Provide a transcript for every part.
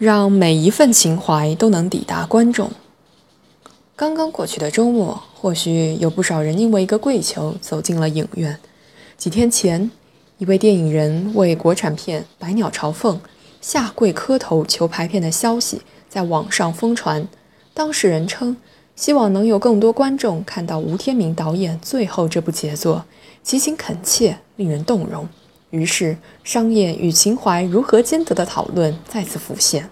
让每一份情怀都能抵达观众。刚刚过去的周末，或许有不少人因为一个跪求走进了影院。几天前，一位电影人为国产片《百鸟朝凤》下跪磕头求排片的消息在网上疯传。当事人称，希望能有更多观众看到吴天明导演最后这部杰作，其情恳切，令人动容。于是，商业与情怀如何兼得的讨论再次浮现。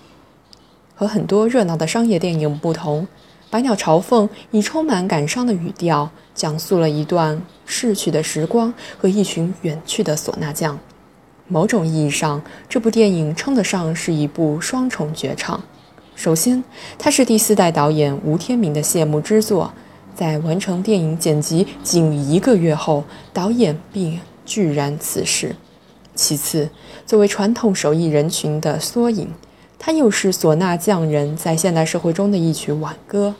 和很多热闹的商业电影不同，《百鸟朝凤》以充满感伤的语调，讲述了一段逝去的时光和一群远去的唢呐匠。某种意义上，这部电影称得上是一部双重绝唱。首先，它是第四代导演吴天明的谢幕之作，在完成电影剪辑仅一个月后，导演便居然辞世。其次，作为传统手艺人群的缩影，它又是唢呐匠人在现代社会中的一曲挽歌。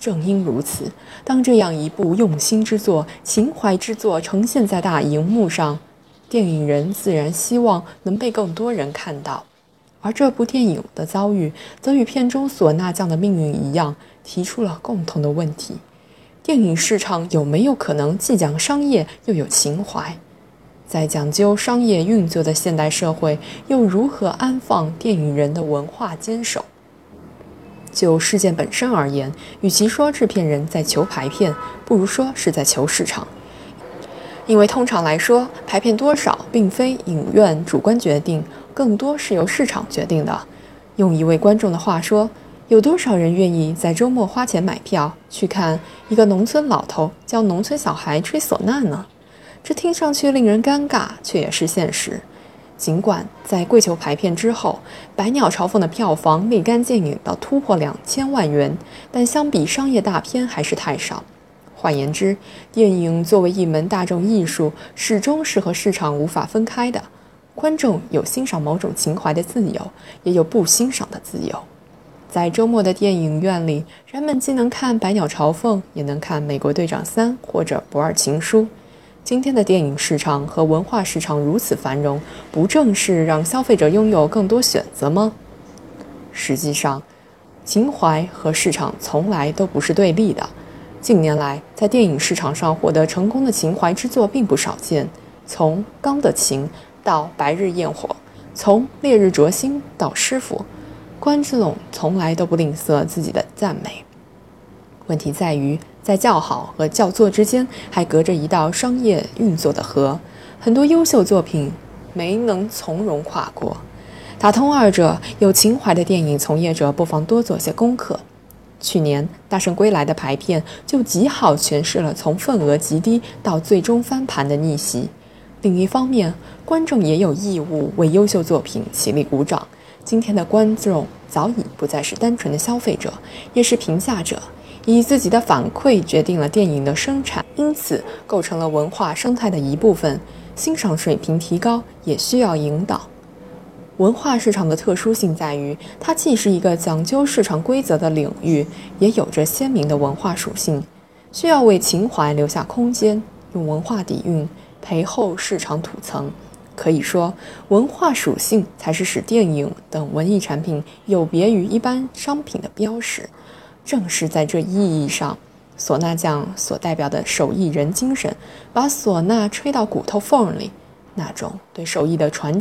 正因如此，当这样一部用心之作、情怀之作呈现在大荧幕上，电影人自然希望能被更多人看到。而这部电影的遭遇，则与片中唢呐匠的命运一样，提出了共同的问题：电影市场有没有可能既讲商业又有情怀？在讲究商业运作的现代社会，又如何安放电影人的文化坚守？就事件本身而言，与其说制片人在求排片，不如说是在求市场。因为通常来说，排片多少并非影院主观决定，更多是由市场决定的。用一位观众的话说：“有多少人愿意在周末花钱买票去看一个农村老头教农村小孩吹唢呐呢？”这听上去令人尴尬，却也是现实。尽管在跪求排片之后，《百鸟朝凤》的票房立竿见影到突破两千万元，但相比商业大片还是太少。换言之，电影作为一门大众艺术，始终是和市场无法分开的。观众有欣赏某种情怀的自由，也有不欣赏的自由。在周末的电影院里，人们既能看《百鸟朝凤》，也能看《美国队长三》或者《不二情书》。今天的电影市场和文化市场如此繁荣，不正是让消费者拥有更多选择吗？实际上，情怀和市场从来都不是对立的。近年来，在电影市场上获得成功的情怀之作并不少见。从《钢的琴》到《白日焰火》，从《烈日灼心》到《师傅》，关之笼从来都不吝啬自己的赞美。问题在于。在叫好和叫座之间，还隔着一道商业运作的河，很多优秀作品没能从容跨过。打通二者，有情怀的电影从业者不妨多做些功课。去年《大圣归来》的排片就极好诠释了从份额极低到最终翻盘的逆袭。另一方面，观众也有义务为优秀作品起立鼓掌。今天的观众早已不再是单纯的消费者，也是评价者。以自己的反馈决定了电影的生产，因此构成了文化生态的一部分。欣赏水平提高也需要引导。文化市场的特殊性在于，它既是一个讲究市场规则的领域，也有着鲜明的文化属性，需要为情怀留下空间，用文化底蕴陪厚市场土层。可以说，文化属性才是使电影等文艺产品有别于一般商品的标识。正是在这意义上，唢呐匠所代表的手艺人精神，把唢呐吹到骨头缝里，那种对手艺的传。